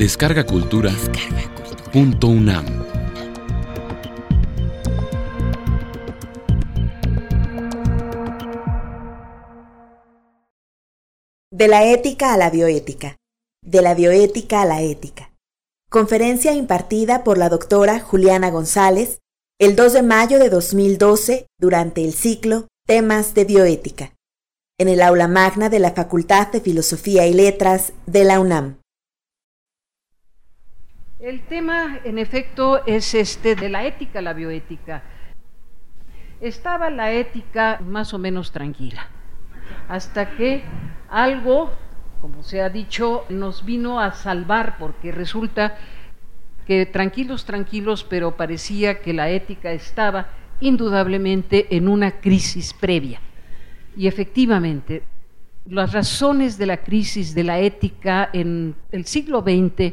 Descarga Cultura. Punto UNAM. De la ética a la bioética. De la bioética a la ética. Conferencia impartida por la doctora Juliana González el 2 de mayo de 2012 durante el ciclo Temas de Bioética, en el aula magna de la Facultad de Filosofía y Letras de la UNAM. El tema, en efecto, es este de la ética, la bioética. Estaba la ética más o menos tranquila, hasta que algo, como se ha dicho, nos vino a salvar, porque resulta que tranquilos, tranquilos, pero parecía que la ética estaba indudablemente en una crisis previa. Y efectivamente, las razones de la crisis de la ética en el siglo XX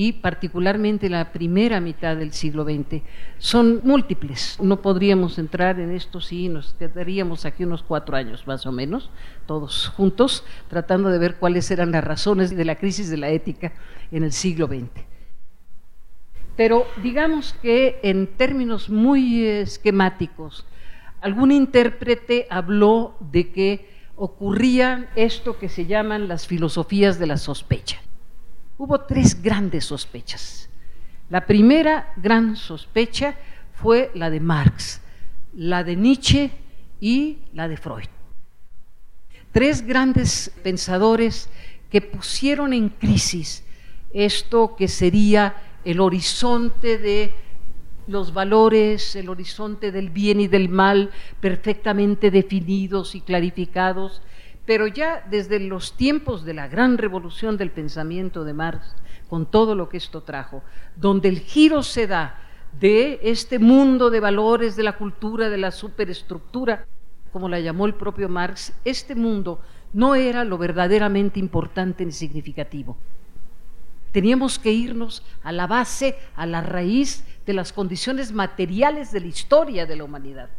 y particularmente la primera mitad del siglo XX son múltiples. No podríamos entrar en esto si nos quedaríamos aquí unos cuatro años más o menos, todos juntos, tratando de ver cuáles eran las razones de la crisis de la ética en el siglo XX. Pero digamos que en términos muy esquemáticos, algún intérprete habló de que ocurría esto que se llaman las filosofías de la sospecha. Hubo tres grandes sospechas. La primera gran sospecha fue la de Marx, la de Nietzsche y la de Freud. Tres grandes pensadores que pusieron en crisis esto que sería el horizonte de los valores, el horizonte del bien y del mal perfectamente definidos y clarificados, pero ya desde los tiempos de la gran revolución del pensamiento de Marx, con todo lo que esto trajo, donde el giro se da de este mundo de valores, de la cultura, de la superestructura, como la llamó el propio Marx, este mundo no era lo verdaderamente importante ni significativo. Teníamos que irnos a la base, a la raíz de las condiciones materiales de la historia de la humanidad.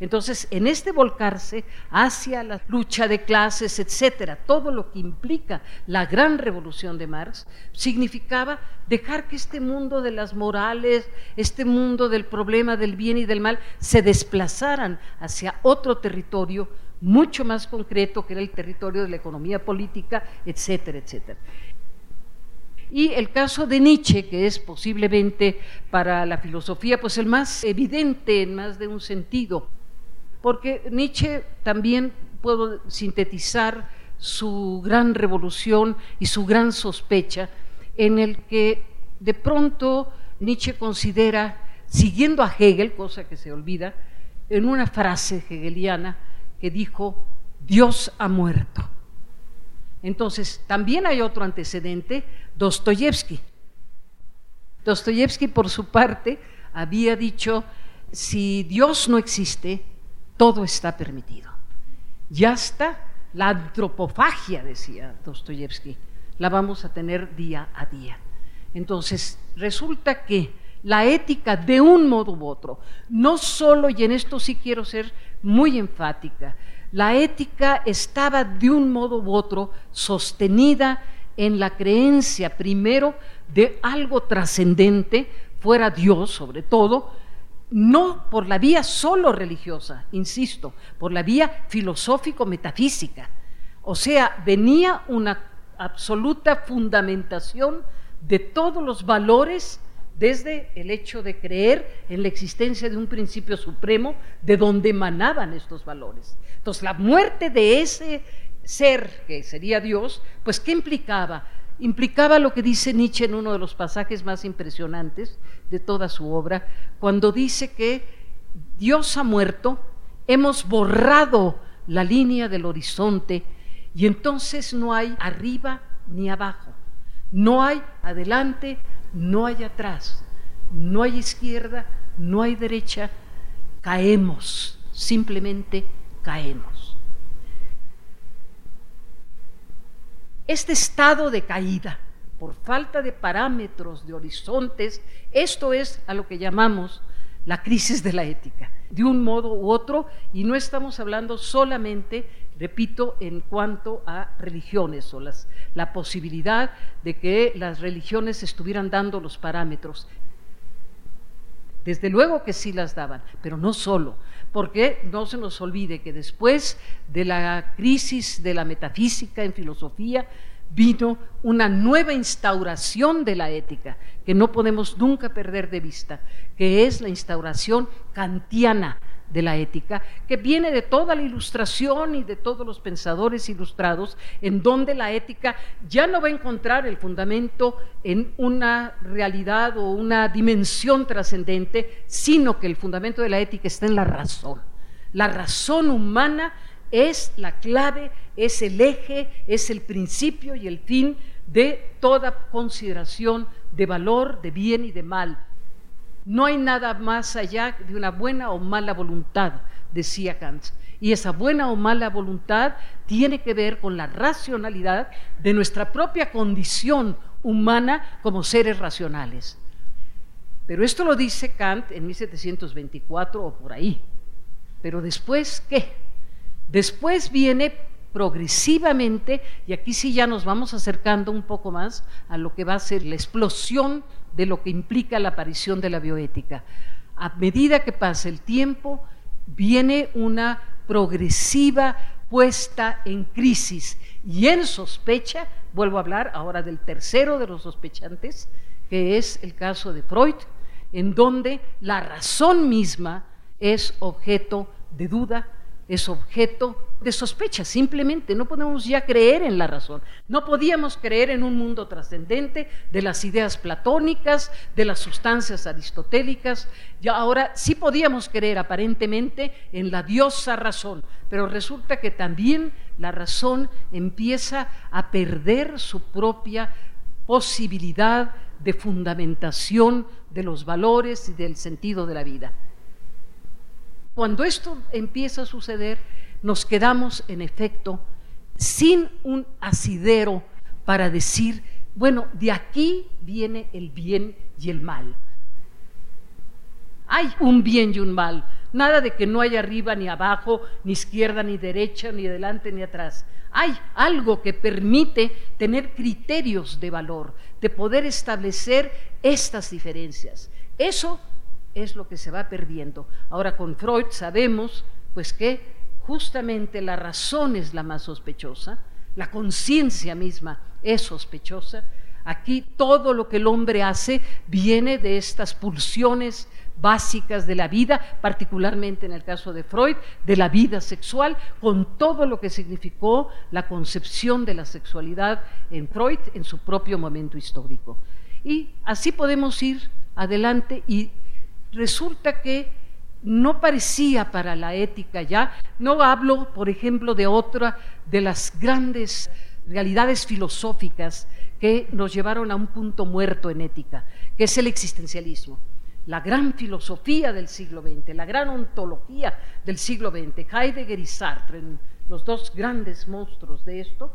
Entonces, en este volcarse hacia la lucha de clases, etcétera, todo lo que implica la gran revolución de Marx, significaba dejar que este mundo de las morales, este mundo del problema del bien y del mal, se desplazaran hacia otro territorio mucho más concreto, que era el territorio de la economía política, etcétera, etcétera. Y el caso de Nietzsche, que es posiblemente para la filosofía pues el más evidente en más de un sentido, porque Nietzsche también puedo sintetizar su gran revolución y su gran sospecha en el que de pronto Nietzsche considera, siguiendo a Hegel, cosa que se olvida, en una frase hegeliana que dijo, Dios ha muerto. Entonces, también hay otro antecedente, Dostoyevsky. Dostoyevsky, por su parte, había dicho, si Dios no existe, todo está permitido. Ya está la antropofagia, decía Dostoyevsky, la vamos a tener día a día. Entonces, resulta que la ética de un modo u otro, no solo, y en esto sí quiero ser muy enfática, la ética estaba de un modo u otro sostenida en la creencia primero de algo trascendente, fuera Dios sobre todo, no por la vía solo religiosa, insisto, por la vía filosófico-metafísica. O sea, venía una absoluta fundamentación de todos los valores desde el hecho de creer en la existencia de un principio supremo de donde emanaban estos valores. Entonces, la muerte de ese ser, que sería Dios, pues ¿qué implicaba? Implicaba lo que dice Nietzsche en uno de los pasajes más impresionantes de toda su obra, cuando dice que Dios ha muerto, hemos borrado la línea del horizonte y entonces no hay arriba ni abajo, no hay adelante, no hay atrás, no hay izquierda, no hay derecha, caemos, simplemente caemos. Este estado de caída, por falta de parámetros, de horizontes, esto es a lo que llamamos la crisis de la ética, de un modo u otro, y no estamos hablando solamente, repito, en cuanto a religiones o las, la posibilidad de que las religiones estuvieran dando los parámetros. Desde luego que sí las daban, pero no solo, porque no se nos olvide que después de la crisis de la metafísica en filosofía, vino una nueva instauración de la ética que no podemos nunca perder de vista, que es la instauración kantiana de la ética, que viene de toda la ilustración y de todos los pensadores ilustrados, en donde la ética ya no va a encontrar el fundamento en una realidad o una dimensión trascendente, sino que el fundamento de la ética está en la razón. La razón humana es la clave, es el eje, es el principio y el fin de toda consideración de valor, de bien y de mal. No hay nada más allá de una buena o mala voluntad, decía Kant. Y esa buena o mala voluntad tiene que ver con la racionalidad de nuestra propia condición humana como seres racionales. Pero esto lo dice Kant en 1724 o por ahí. Pero después, ¿qué? Después viene progresivamente, y aquí sí ya nos vamos acercando un poco más a lo que va a ser la explosión de lo que implica la aparición de la bioética. A medida que pasa el tiempo, viene una progresiva puesta en crisis y en sospecha, vuelvo a hablar ahora del tercero de los sospechantes, que es el caso de Freud, en donde la razón misma es objeto de duda, es objeto de sospecha, simplemente no podemos ya creer en la razón. No podíamos creer en un mundo trascendente de las ideas platónicas, de las sustancias aristotélicas, ya ahora sí podíamos creer aparentemente en la diosa razón, pero resulta que también la razón empieza a perder su propia posibilidad de fundamentación de los valores y del sentido de la vida. Cuando esto empieza a suceder, nos quedamos en efecto sin un asidero para decir, bueno, de aquí viene el bien y el mal. Hay un bien y un mal, nada de que no hay arriba ni abajo, ni izquierda ni derecha, ni adelante ni atrás. Hay algo que permite tener criterios de valor, de poder establecer estas diferencias. Eso es lo que se va perdiendo. Ahora con Freud sabemos pues que justamente la razón es la más sospechosa, la conciencia misma es sospechosa. Aquí todo lo que el hombre hace viene de estas pulsiones básicas de la vida, particularmente en el caso de Freud, de la vida sexual, con todo lo que significó la concepción de la sexualidad en Freud en su propio momento histórico. Y así podemos ir adelante y resulta que no parecía para la ética ya. No hablo, por ejemplo, de otra de las grandes realidades filosóficas que nos llevaron a un punto muerto en ética, que es el existencialismo. La gran filosofía del siglo XX, la gran ontología del siglo XX, Heidegger y Sartre, los dos grandes monstruos de esto,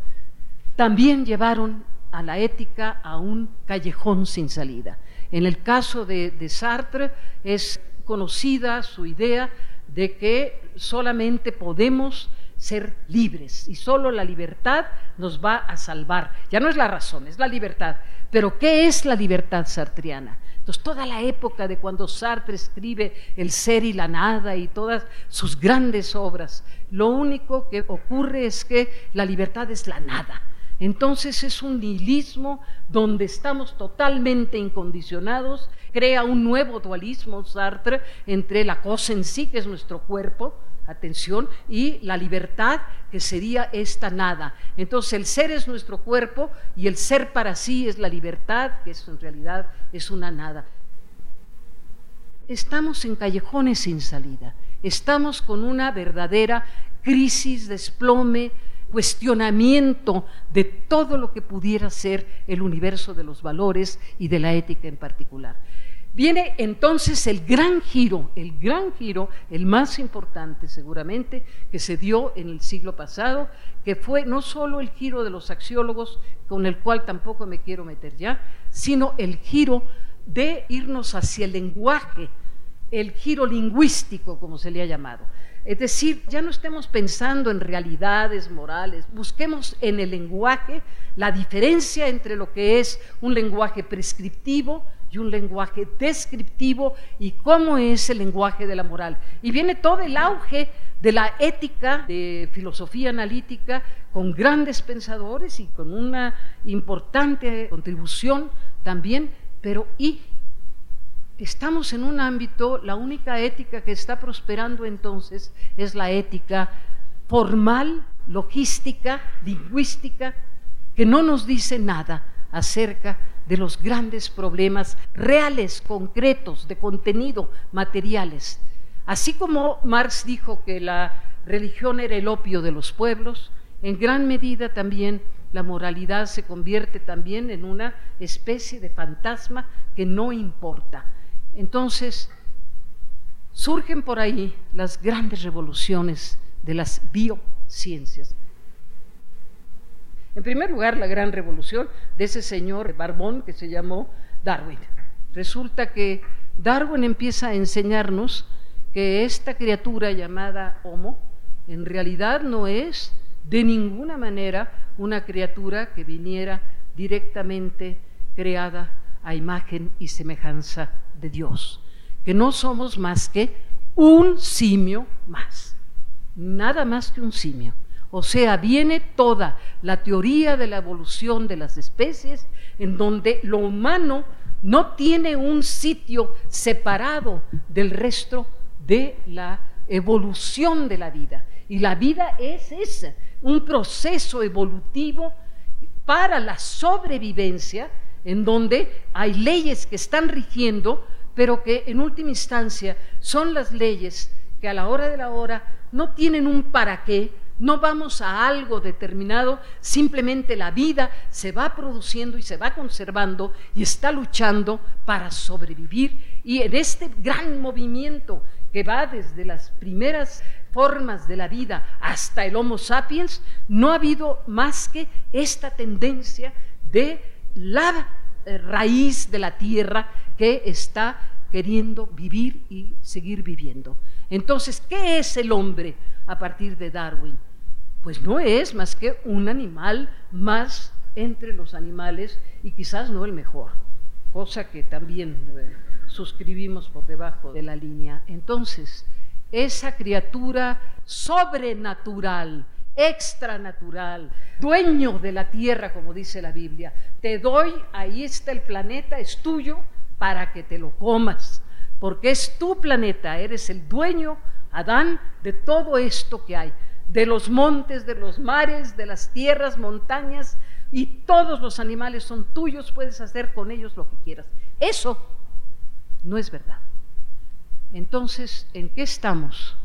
también llevaron a la ética a un callejón sin salida. En el caso de, Sartre es conocida su idea de que solamente podemos ser libres y solo la libertad nos va a salvar. Ya no es la razón, es la libertad. Pero ¿qué es la libertad sartriana? Entonces, toda la época de cuando Sartre escribe El ser y la nada y todas sus grandes obras, lo único que ocurre es que la libertad es la nada. Entonces es un nihilismo donde estamos totalmente incondicionados, crea un nuevo dualismo Sartre entre la cosa en sí, que es nuestro cuerpo, atención, y la libertad, que sería esta nada. Entonces el ser es nuestro cuerpo y el ser para sí es la libertad, que es, en realidad es una nada. Estamos en callejones sin salida, estamos con una verdadera crisis, desplome, cuestionamiento de todo lo que pudiera ser el universo de los valores y de la ética en particular. Viene entonces el gran giro, el gran giro, el más importante seguramente, que se dio en el siglo pasado, que fue no solo el giro de los axiólogos, con el cual tampoco me quiero meter ya, sino el giro de irnos hacia el lenguaje el giro lingüístico, como se le ha llamado. Es decir, ya no estemos pensando en realidades morales, busquemos en el lenguaje la diferencia entre lo que es un lenguaje prescriptivo y un lenguaje descriptivo y cómo es el lenguaje de la moral. Y viene todo el auge de la ética, de filosofía analítica, con grandes pensadores y con una importante contribución también, pero y estamos en un ámbito, la única ética que está prosperando entonces es la ética formal, logística, lingüística, que no nos dice nada acerca de los grandes problemas reales, concretos, de contenido, materiales. Así como Marx dijo que la religión era el opio de los pueblos, en gran medida también la moralidad se convierte también en una especie de fantasma que no importa. Entonces, surgen por ahí las grandes revoluciones de las biociencias. En primer lugar, la gran revolución de ese señor barbón que se llamó Darwin. Resulta que Darwin empieza a enseñarnos que esta criatura llamada Homo en realidad no es de ninguna manera una criatura que viniera directamente creada a imagen y semejanza de Dios, que no somos más que un simio más, nada más que un simio. O sea, viene toda la teoría de la evolución de las especies en donde lo humano no tiene un sitio separado del resto de la evolución de la vida. Y la vida es ese, un proceso evolutivo para la sobrevivencia en donde hay leyes que están rigiendo, pero que en última instancia son las leyes que a la hora de la hora no tienen un para qué, no vamos a algo determinado, simplemente la vida se va produciendo y se va conservando y está luchando para sobrevivir. Y en este gran movimiento que va desde las primeras formas de la vida hasta el Homo sapiens, no ha habido más que esta tendencia de la eh, raíz de la tierra que está queriendo vivir y seguir viviendo. Entonces, ¿qué es el hombre a partir de Darwin? Pues no es más que un animal más entre los animales y quizás no el mejor, cosa que también eh, suscribimos por debajo de la línea. Entonces, esa criatura sobrenatural, extranatural, dueño de la tierra, como dice la Biblia. Te doy, ahí está el planeta, es tuyo para que te lo comas, porque es tu planeta, eres el dueño, Adán, de todo esto que hay, de los montes, de los mares, de las tierras, montañas, y todos los animales son tuyos, puedes hacer con ellos lo que quieras. Eso no es verdad. Entonces, ¿en qué estamos?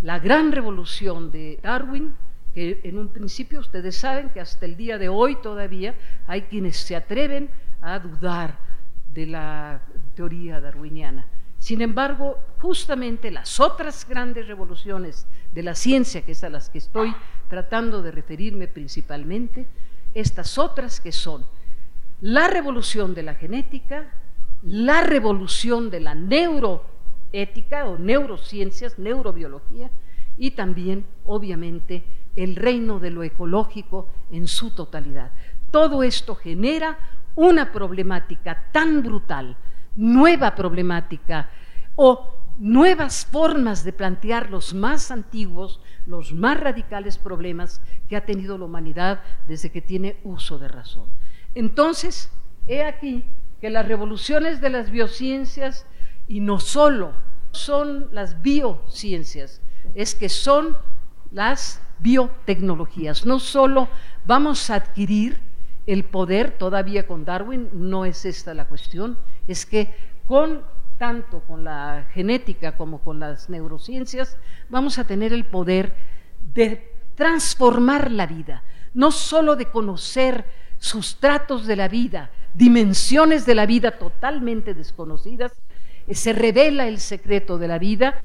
La gran revolución de Darwin, que en un principio ustedes saben que hasta el día de hoy todavía hay quienes se atreven a dudar de la teoría darwiniana. Sin embargo, justamente las otras grandes revoluciones de la ciencia, que es a las que estoy tratando de referirme principalmente, estas otras que son la revolución de la genética, la revolución de la neuro ética o neurociencias, neurobiología y también, obviamente, el reino de lo ecológico en su totalidad. Todo esto genera una problemática tan brutal, nueva problemática o nuevas formas de plantear los más antiguos, los más radicales problemas que ha tenido la humanidad desde que tiene uso de razón. Entonces, he aquí que las revoluciones de las biociencias y no solo son las biociencias, es que son las biotecnologías. No solo vamos a adquirir el poder, todavía con Darwin no es esta la cuestión, es que con tanto con la genética como con las neurociencias, vamos a tener el poder de transformar la vida, no solo de conocer sustratos de la vida, dimensiones de la vida totalmente desconocidas, se revela el secreto de la vida,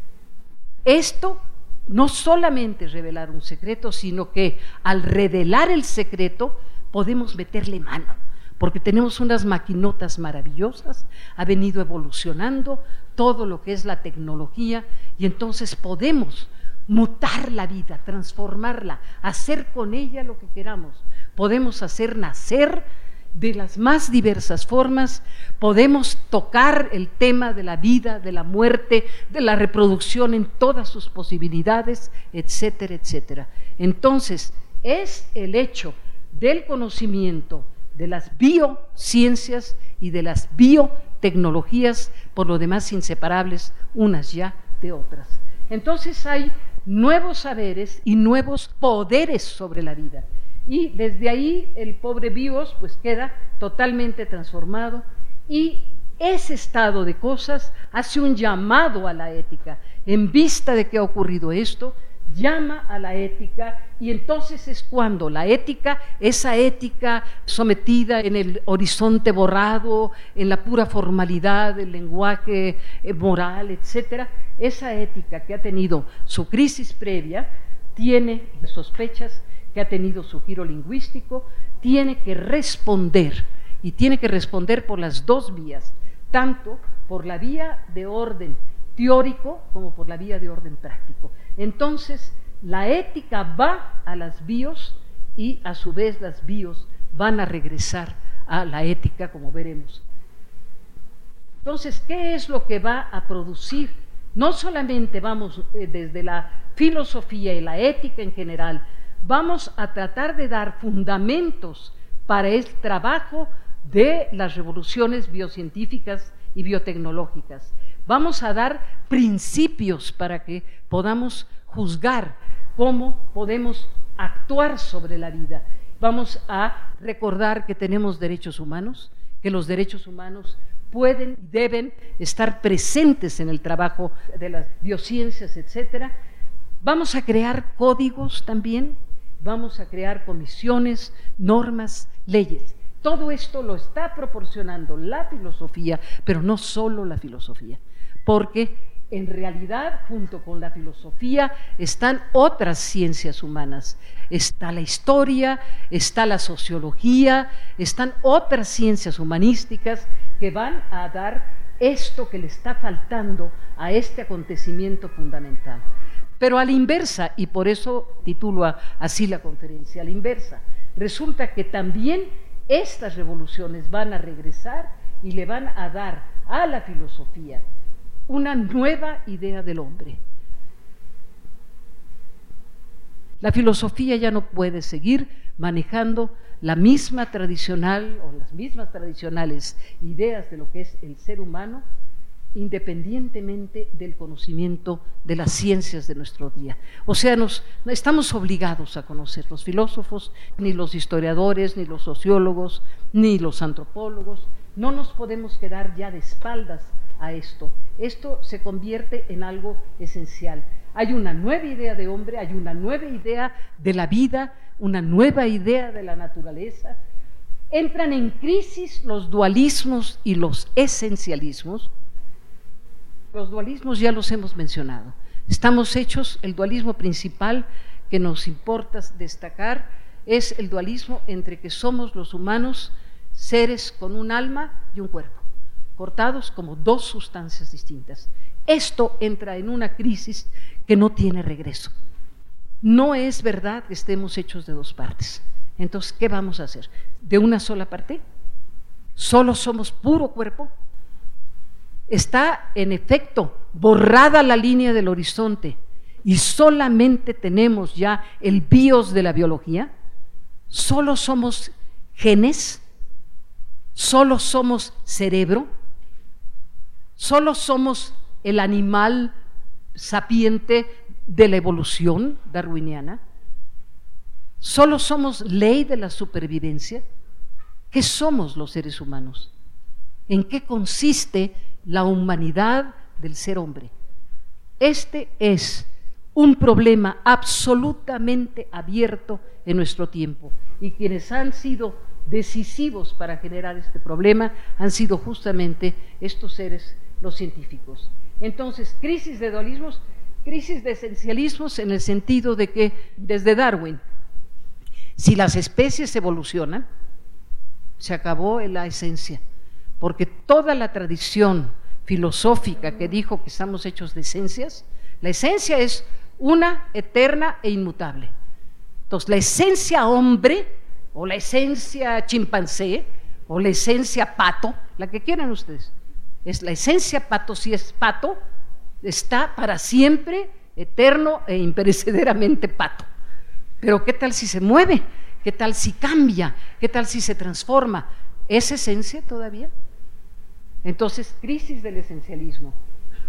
esto no solamente revelar un secreto, sino que al revelar el secreto podemos meterle mano, porque tenemos unas maquinotas maravillosas, ha venido evolucionando todo lo que es la tecnología y entonces podemos mutar la vida, transformarla, hacer con ella lo que queramos. Podemos hacer nacer de las más diversas formas, podemos tocar el tema de la vida, de la muerte, de la reproducción en todas sus posibilidades, etcétera, etcétera. Entonces, es el hecho del conocimiento de las biociencias y de las biotecnologías, por lo demás inseparables unas ya de otras. Entonces hay nuevos saberes y nuevos poderes sobre la vida. Y desde ahí el pobre Bios pues queda totalmente transformado y ese estado de cosas hace un llamado a la ética. En vista de que ha ocurrido esto, llama a la ética y entonces es cuando la ética, esa ética sometida en el horizonte borrado, en la pura formalidad del lenguaje eh, moral, etcétera, esa ética que ha tenido su crisis previa, tiene sospechas que ha tenido su giro lingüístico, tiene que responder y tiene que responder por las dos vías, tanto por la vía de orden teórico como por la vía de orden práctico. Entonces, la ética va a las bios y a su vez las bios van a regresar a la ética, como veremos. Entonces, ¿qué es lo que va a producir? No solamente vamos eh, desde la filosofía y la ética en general, vamos a tratar de dar fundamentos para el trabajo de las revoluciones biocientíficas y biotecnológicas. Vamos a dar principios para que podamos juzgar cómo podemos actuar sobre la vida. Vamos a recordar que tenemos derechos humanos, que los derechos humanos pueden y deben estar presentes en el trabajo de las biociencias, etcétera. Vamos a crear códigos también, vamos a crear comisiones, normas, leyes. Todo esto lo está proporcionando la filosofía, pero no solo la filosofía porque en realidad junto con la filosofía están otras ciencias humanas. Está la historia, está la sociología, están otras ciencias humanísticas que van a dar esto que le está faltando a este acontecimiento fundamental. Pero a la inversa, y por eso titulo así la conferencia, a la inversa, resulta que también estas revoluciones van a regresar y le van a dar a la filosofía una nueva idea del hombre. La filosofía ya no puede seguir manejando la misma tradicional o las mismas tradicionales ideas de lo que es el ser humano, independientemente del conocimiento de las ciencias de nuestro día. O sea, nos, estamos obligados a conocer los filósofos, ni los historiadores, ni los sociólogos, ni los antropólogos. No nos podemos quedar ya de espaldas a esto. Esto se convierte en algo esencial. Hay una nueva idea de hombre, hay una nueva idea de la vida, una nueva idea de la naturaleza. Entran en crisis los dualismos y los esencialismos. Los dualismos ya los hemos mencionado. Estamos hechos, el dualismo principal que nos importa destacar es el dualismo entre que somos los humanos seres con un alma y un cuerpo cortados como dos sustancias distintas. Esto entra en una crisis que no tiene regreso. No es verdad que estemos hechos de dos partes. Entonces, ¿qué vamos a hacer? ¿De una sola parte? ¿Solo somos puro cuerpo? Está, en efecto, borrada la línea del horizonte y solamente tenemos ya el bios de la biología. Solo somos genes, solo somos cerebro, Solo somos el animal sapiente de la evolución darwiniana. Solo somos ley de la supervivencia. ¿Qué somos los seres humanos? ¿En qué consiste la humanidad del ser hombre? Este es un problema absolutamente abierto en nuestro tiempo y quienes han sido decisivos para generar este problema han sido justamente estos seres los científicos. Entonces, crisis de dualismos, crisis de esencialismos en el sentido de que desde Darwin, si las especies evolucionan, se acabó la esencia, porque toda la tradición filosófica que dijo que estamos hechos de esencias, la esencia es una eterna e inmutable. Entonces, la esencia hombre, o la esencia chimpancé, o la esencia pato, la que quieran ustedes, es la esencia pato, si es pato, está para siempre eterno e imperecederamente pato. Pero ¿qué tal si se mueve? ¿Qué tal si cambia? ¿Qué tal si se transforma? ¿Es esencia todavía? Entonces, crisis del esencialismo.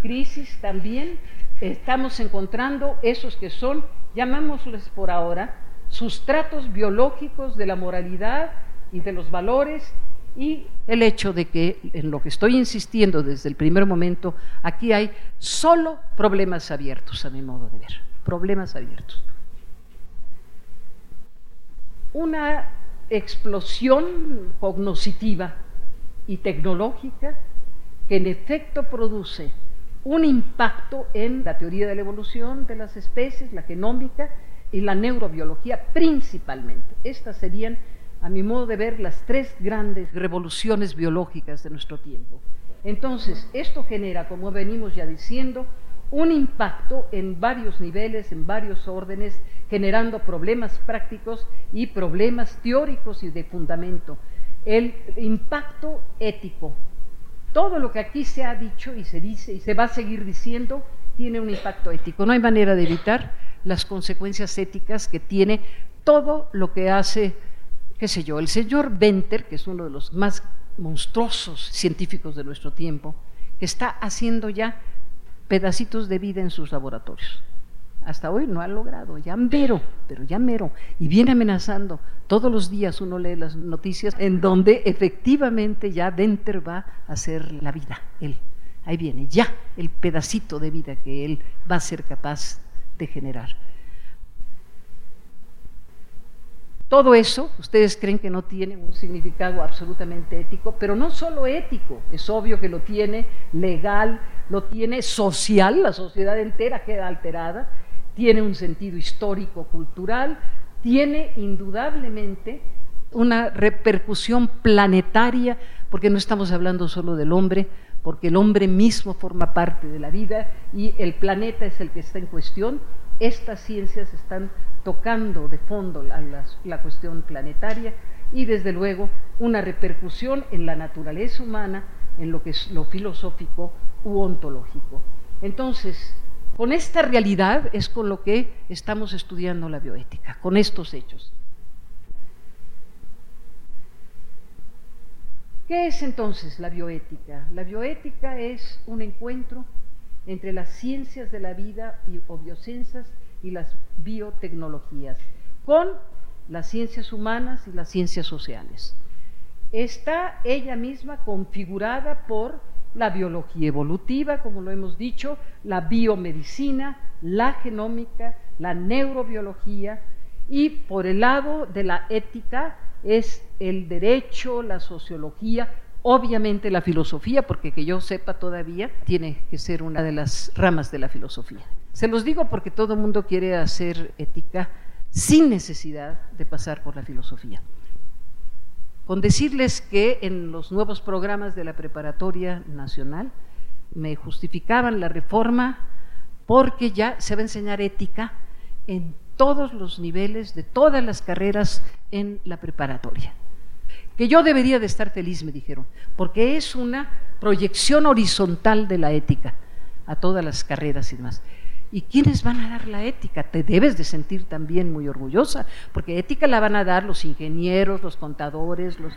Crisis también estamos encontrando esos que son, llamémosles por ahora, sustratos biológicos de la moralidad y de los valores y el hecho de que, en lo que estoy insistiendo desde el primer momento, aquí hay solo problemas abiertos, a mi modo de ver, problemas abiertos. Una explosión cognoscitiva y tecnológica que en efecto produce un impacto en la teoría de la evolución de las especies, la genómica y la neurobiología principalmente. Estas serían a mi modo de ver, las tres grandes revoluciones biológicas de nuestro tiempo. Entonces, esto genera, como venimos ya diciendo, un impacto en varios niveles, en varios órdenes, generando problemas prácticos y problemas teóricos y de fundamento. El impacto ético. Todo lo que aquí se ha dicho y se dice y se va a seguir diciendo tiene un impacto ético. No hay manera de evitar las consecuencias éticas que tiene todo lo que hace qué sé yo, el señor Venter, que es uno de los más monstruosos científicos de nuestro tiempo, que está haciendo ya pedacitos de vida en sus laboratorios. Hasta hoy no ha logrado, ya mero, pero ya mero, y viene amenazando. Todos los días uno lee las noticias en donde efectivamente ya Venter va a hacer la vida, él. Ahí viene, ya el pedacito de vida que él va a ser capaz de generar. Todo eso, ustedes creen que no tiene un significado absolutamente ético, pero no solo ético, es obvio que lo tiene legal, lo tiene social, la sociedad entera queda alterada, tiene un sentido histórico, cultural, tiene indudablemente una repercusión planetaria, porque no estamos hablando solo del hombre, porque el hombre mismo forma parte de la vida y el planeta es el que está en cuestión, estas ciencias están tocando de fondo la, cuestión planetaria y desde luego una repercusión en la naturaleza humana, en lo que es lo filosófico u ontológico. Entonces, con esta realidad es con lo que estamos estudiando la bioética, con estos hechos. ¿Qué es entonces la bioética? La bioética es un encuentro entre las ciencias de la vida y, o biociencias y las biotecnologías, con las ciencias humanas y las ciencias sociales. Está ella misma configurada por la biología evolutiva, como lo hemos dicho, la biomedicina, la genómica, la neurobiología y por el lado de la ética es el derecho, la sociología, obviamente la filosofía, porque que yo sepa todavía tiene que ser una de las ramas de la filosofía. Se los digo porque todo el mundo quiere hacer ética sin necesidad de pasar por la filosofía. Con decirles que en los nuevos programas de la preparatoria nacional me justificaban la reforma porque ya se va a enseñar ética en todos los niveles de todas las carreras en la preparatoria. Que yo debería de estar feliz, me dijeron, porque es una proyección horizontal de la ética a todas las carreras y demás. ¿Y quiénes van a dar la ética? Te debes de sentir también muy orgullosa, porque ética la van a dar los ingenieros, los contadores, los...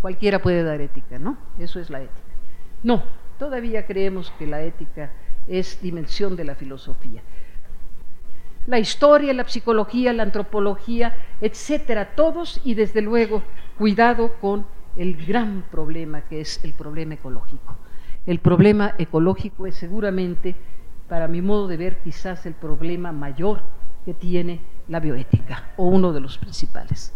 Cualquiera puede dar ética, ¿no? Eso es la ética. No, todavía creemos que la ética es dimensión de la filosofía. La historia, la psicología, la antropología, etcétera, todos y desde luego cuidado con el gran problema que es el problema ecológico. El problema ecológico es seguramente, para mi modo de ver, quizás el problema mayor que tiene la bioética, o uno de los principales.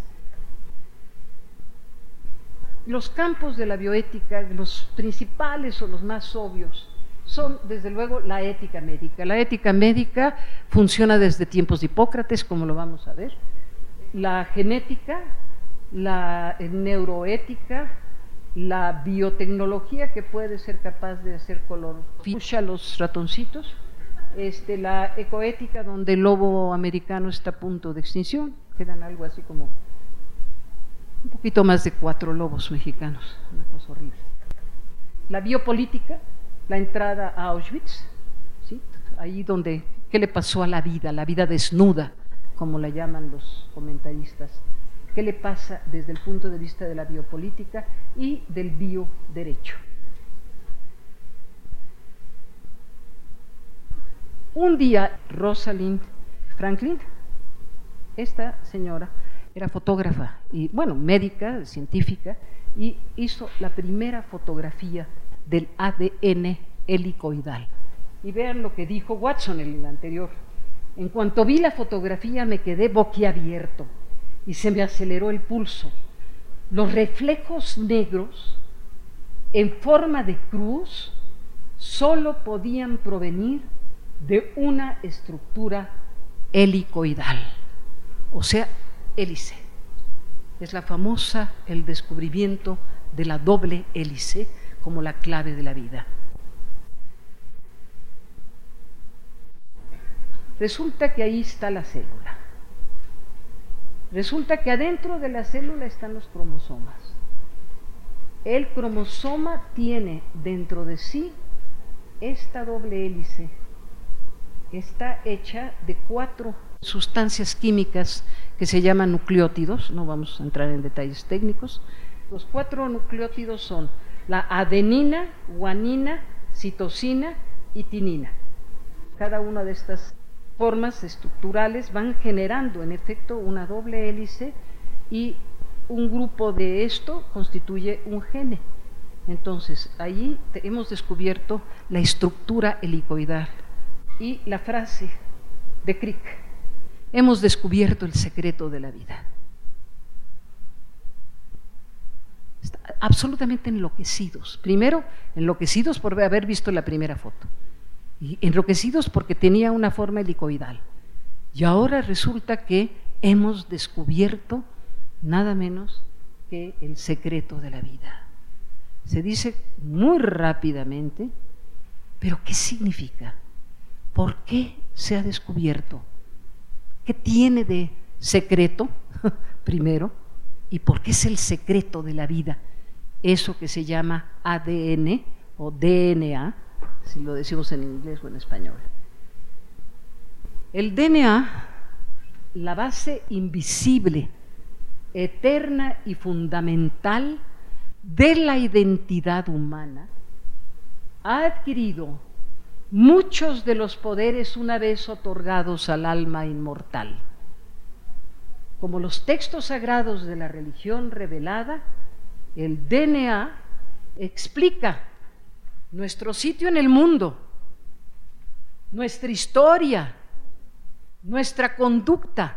Los campos de la bioética, los principales o los más obvios, son desde luego la ética médica. La ética médica funciona desde tiempos de Hipócrates, como lo vamos a ver. La genética la neuroética, la biotecnología que puede ser capaz de hacer color a los ratoncitos, este, la ecoética donde el lobo americano está a punto de extinción, quedan algo así como un poquito más de cuatro lobos mexicanos, una cosa horrible. La biopolítica, la entrada a Auschwitz, ahí donde, ¿qué le pasó a la vida? La vida desnuda, como la llaman los comentaristas. ¿Qué le pasa desde el punto de vista de la biopolítica y del bioderecho? Un día, Rosalind Franklin, esta señora, era fotógrafa y, bueno, médica, científica, y hizo la primera fotografía del ADN helicoidal. Y vean lo que dijo Watson en el anterior. En cuanto vi la fotografía me quedé boquiabierto y se me aceleró el pulso. Los reflejos negros en forma de cruz solo podían provenir de una estructura helicoidal, o sea, hélice. Es la famosa, el descubrimiento de la doble hélice como la clave de la vida. Resulta que ahí está la célula. Resulta que adentro de la célula están los cromosomas. El cromosoma tiene dentro de sí esta doble hélice. Está hecha de cuatro sustancias químicas que se llaman nucleótidos, no vamos a entrar en detalles técnicos. Los cuatro nucleótidos son la adenina, guanina, citosina y tinina. Cada una de estas formas estructurales van generando en efecto una doble hélice y un grupo de esto constituye un gene. Entonces, allí hemos descubierto la estructura helicoidal y la frase de Crick hemos descubierto el secreto de la vida. absolutamente enloquecidos. Primero, enloquecidos por haber visto la primera foto. Y enloquecidos porque tenía una forma helicoidal. Y ahora resulta que hemos descubierto nada menos que el secreto de la vida. Se dice muy rápidamente, pero ¿qué significa? ¿Por qué se ha descubierto? ¿Qué tiene de secreto, primero? ¿Y por qué es el secreto de la vida? Eso que se llama ADN o DNA, si lo decimos en inglés o en español. El DNA, la base invisible, eterna y fundamental de la identidad humana, ha adquirido muchos de los poderes una vez otorgados al alma inmortal. Como los textos sagrados de la religión revelada, el DNA explica nuestro sitio en el mundo, nuestra historia, nuestra conducta,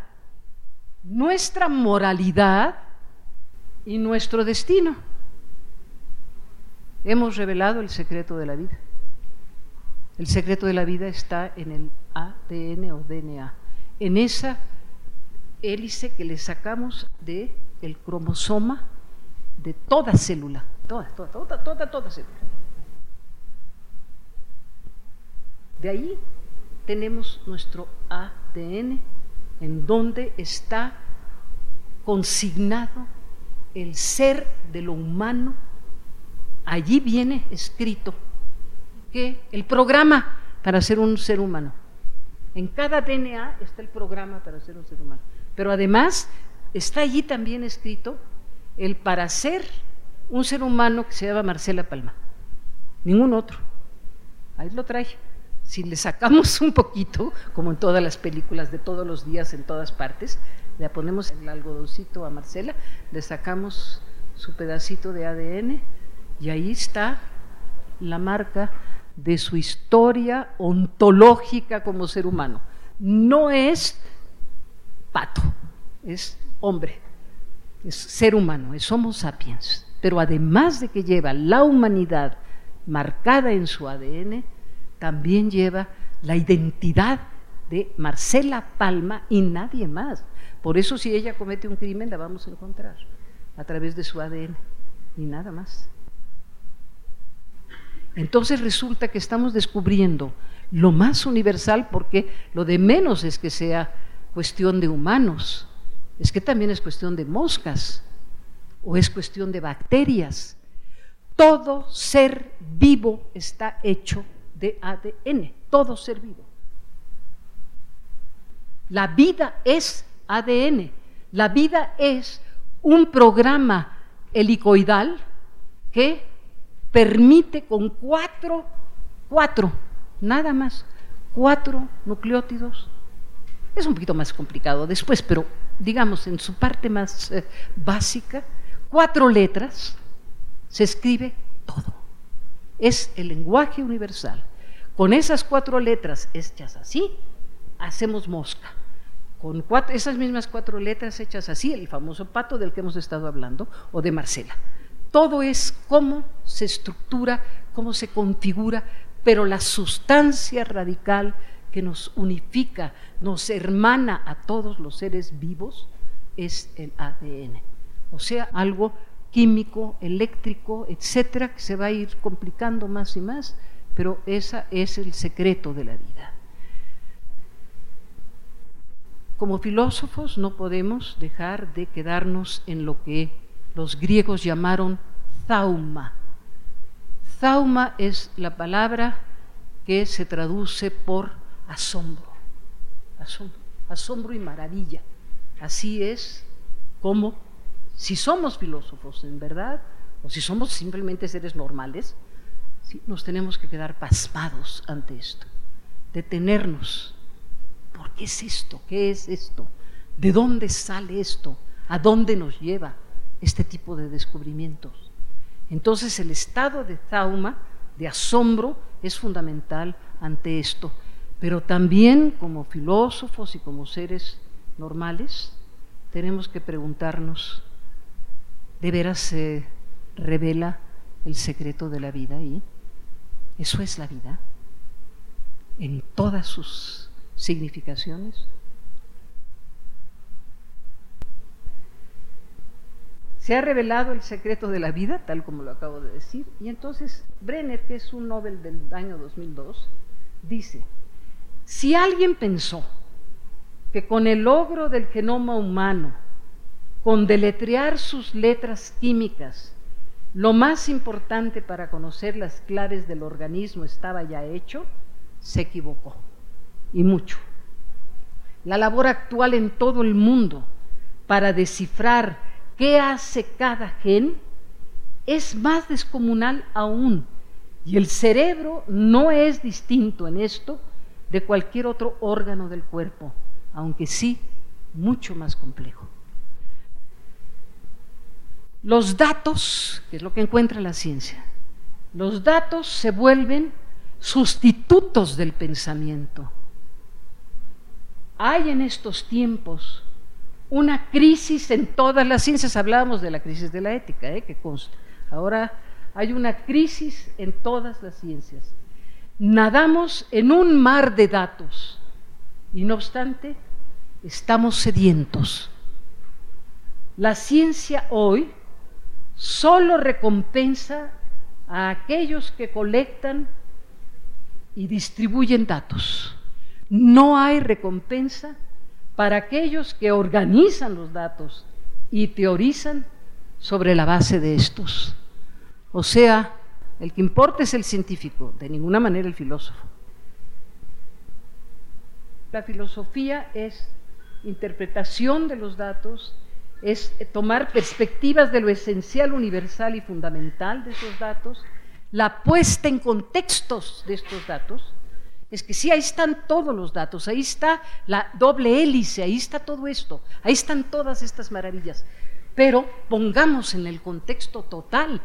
nuestra moralidad y nuestro destino. Hemos revelado el secreto de la vida. El secreto de la vida está en el ADN o DNA, en esa hélice que le sacamos del el cromosoma de toda célula, toda, toda, toda, toda, toda célula. De ahí tenemos nuestro ADN, en donde está consignado el ser de lo humano. Allí viene escrito que el programa para ser un ser humano. En cada DNA está el programa para ser un ser humano. Pero además está allí también escrito el para ser un ser humano que se llama Marcela Palma. Ningún otro. Ahí lo trae. Si le sacamos un poquito, como en todas las películas de todos los días, en todas partes, le ponemos el algodoncito a Marcela, le sacamos su pedacito de ADN y ahí está la marca de su historia ontológica como ser humano. No es pato, es hombre, es ser humano, es Homo sapiens. Pero además de que lleva la humanidad marcada en su ADN, también lleva la identidad de Marcela Palma y nadie más. Por eso si ella comete un crimen la vamos a encontrar. a través de su ADN, ni nada más. Entonces resulta que estamos descubriendo lo más universal porque lo de menos es que sea cuestión de humanos, es que también es cuestión de moscas o es cuestión de bacterias. Todo ser vivo está hecho de ADN, todo ser vivo. La vida es ADN, la vida es un programa helicoidal que permite con cuatro, cuatro, nada más, cuatro nucleótidos. Es un poquito más complicado después, pero digamos en su parte más eh, básica, cuatro letras, se escribe todo. Es el lenguaje universal. Con esas cuatro letras hechas así, hacemos mosca. Con esas mismas cuatro letras hechas así, el famoso pato del que hemos estado hablando, o de Marcela. Todo es cómo se estructura, cómo se configura, pero la sustancia radical que nos unifica, nos hermana a todos los seres vivos, es el ADN. O sea, algo químico, eléctrico, etcétera, que se va a ir complicando más y más, pero ese es el secreto de la vida. Como filósofos no podemos dejar de quedarnos en lo que los griegos llamaron zauma. Zauma es la palabra que se traduce por asombro, asombro, asombro y maravilla. Así es como si somos filósofos en verdad, o si somos simplemente seres normales, nos tenemos que quedar pasmados ante esto, detenernos. ¿Por qué es esto? ¿Qué es esto? ¿De dónde sale esto? ¿A dónde nos lleva? este tipo de descubrimientos. Entonces el estado de trauma, de asombro, es fundamental ante esto. Pero también como filósofos y como seres normales, tenemos que preguntarnos, ¿de veras se revela el secreto de la vida ahí? ¿Eso es la vida? En todas sus significaciones. Se ha revelado el secreto de la vida, tal como lo acabo de decir, y entonces Brenner, que es un Nobel del año 2002, dice, si alguien pensó que con el logro del genoma humano, con deletrear sus letras químicas, lo más importante para conocer las claves del organismo estaba ya hecho, se equivocó, y mucho. La labor actual en todo el mundo para descifrar qué hace cada gen es más descomunal aún. Y el cerebro no es distinto en esto de cualquier otro órgano del cuerpo, aunque sí mucho más complejo. Los datos, que es lo que encuentra la ciencia, los datos se vuelven sustitutos del pensamiento. Hay en estos tiempos una crisis en todas las ciencias. Hablábamos de la crisis de la ética, ¿eh? que consta. Ahora hay una crisis en todas las ciencias. Nadamos en un mar de datos y no obstante estamos sedientos. La ciencia hoy solo recompensa a aquellos que colectan y distribuyen datos. No hay recompensa para aquellos que organizan los datos y teorizan sobre la base de estos. O sea, el que importa es el científico, de ninguna manera el filósofo. La filosofía es interpretación de los datos, es tomar perspectivas de lo esencial, universal y fundamental de esos datos, la puesta en contextos de estos datos, es que sí, ahí están todos los datos, ahí está la doble hélice, ahí está todo esto, ahí están todas estas maravillas. Pero pongamos en el contexto total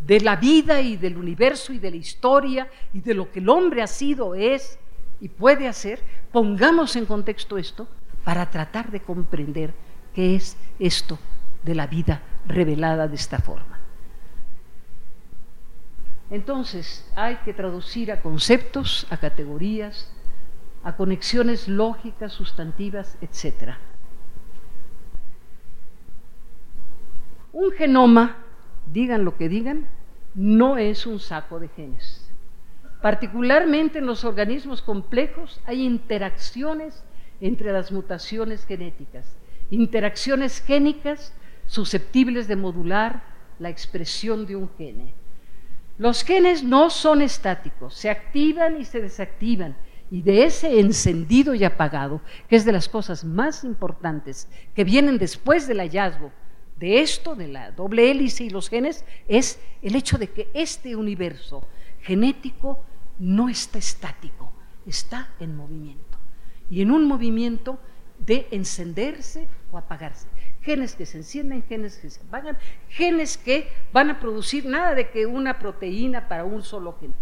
de la vida y del universo y de la historia y de lo que el hombre ha sido, es y puede hacer, pongamos en contexto esto para tratar de comprender qué es esto de la vida revelada de esta forma. Entonces, hay que traducir a conceptos, a categorías, a conexiones lógicas, sustantivas, etc. Un genoma, digan lo que digan, no es un saco de genes. Particularmente en los organismos complejos hay interacciones entre las mutaciones genéticas, interacciones génicas susceptibles de modular la expresión de un gene. Los genes no son estáticos, se activan y se desactivan. Y de ese encendido y apagado, que es de las cosas más importantes que vienen después del hallazgo de esto, de la doble hélice y los genes, es el hecho de que este universo genético no está estático, está en movimiento. Y en un movimiento de encenderse o apagarse. Genes que se encienden, genes que se apagan, genes que van a producir nada de que una proteína para un solo gen.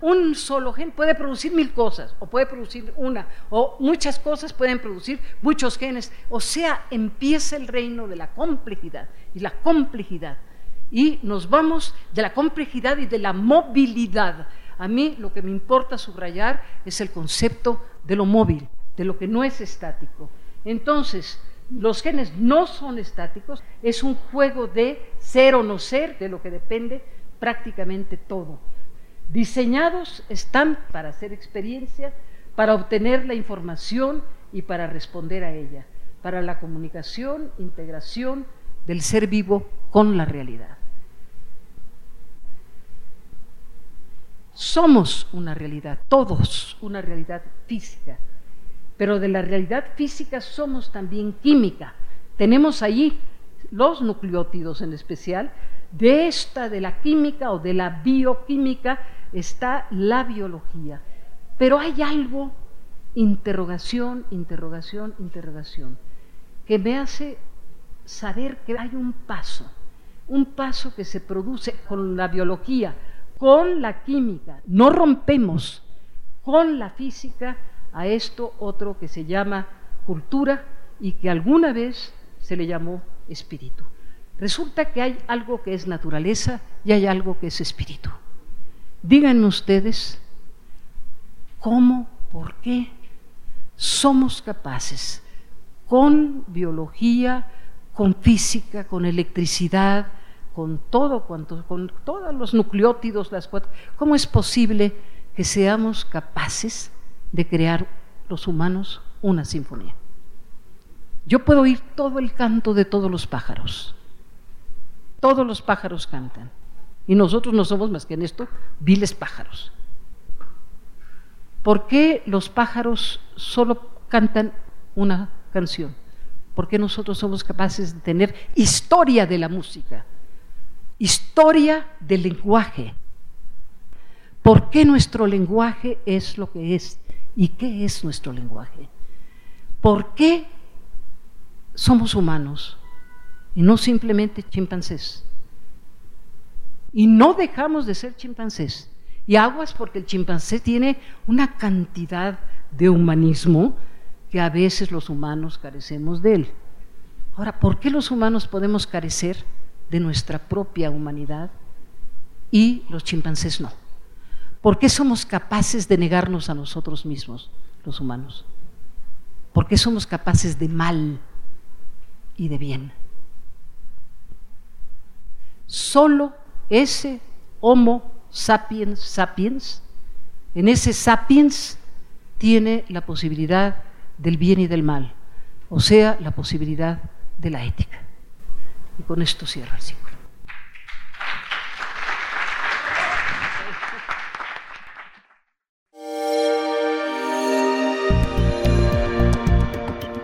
Un solo gen puede producir mil cosas, o puede producir una, o muchas cosas pueden producir muchos genes. O sea, empieza el reino de la complejidad. Y la complejidad. Y nos vamos de la complejidad y de la movilidad. A mí lo que me importa subrayar es el concepto de lo móvil de lo que no es estático. Entonces, los genes no son estáticos, es un juego de ser o no ser, de lo que depende prácticamente todo. Diseñados están para hacer experiencia, para obtener la información y para responder a ella, para la comunicación, integración del ser vivo con la realidad. Somos una realidad, todos una realidad física pero de la realidad física somos también química. Tenemos allí los nucleótidos en especial. De esta, de la química o de la bioquímica, está la biología. Pero hay algo, interrogación, interrogación, interrogación, que me hace saber que hay un paso, un paso que se produce con la biología, con la química. No rompemos con la física a esto otro que se llama cultura y que alguna vez se le llamó espíritu. Resulta que hay algo que es naturaleza y hay algo que es espíritu. Díganme ustedes cómo, por qué somos capaces con biología, con física, con electricidad, con todo cuanto, con todos los nucleótidos, las cuatro, ¿cómo es posible que seamos capaces de crear los humanos una sinfonía. Yo puedo oír todo el canto de todos los pájaros. Todos los pájaros cantan. Y nosotros no somos más que en esto viles pájaros. ¿Por qué los pájaros solo cantan una canción? ¿Por qué nosotros somos capaces de tener historia de la música? Historia del lenguaje. ¿Por qué nuestro lenguaje es lo que es? ¿Y qué es nuestro lenguaje? ¿Por qué somos humanos y no simplemente chimpancés? Y no dejamos de ser chimpancés. Y aguas porque el chimpancé tiene una cantidad de humanismo que a veces los humanos carecemos de él. Ahora, ¿por qué los humanos podemos carecer de nuestra propia humanidad y los chimpancés no? ¿Por qué somos capaces de negarnos a nosotros mismos, los humanos? ¿Por qué somos capaces de mal y de bien? Solo ese Homo sapiens sapiens, en ese sapiens tiene la posibilidad del bien y del mal, o sea, la posibilidad de la ética. Y con esto cierro el ciclo.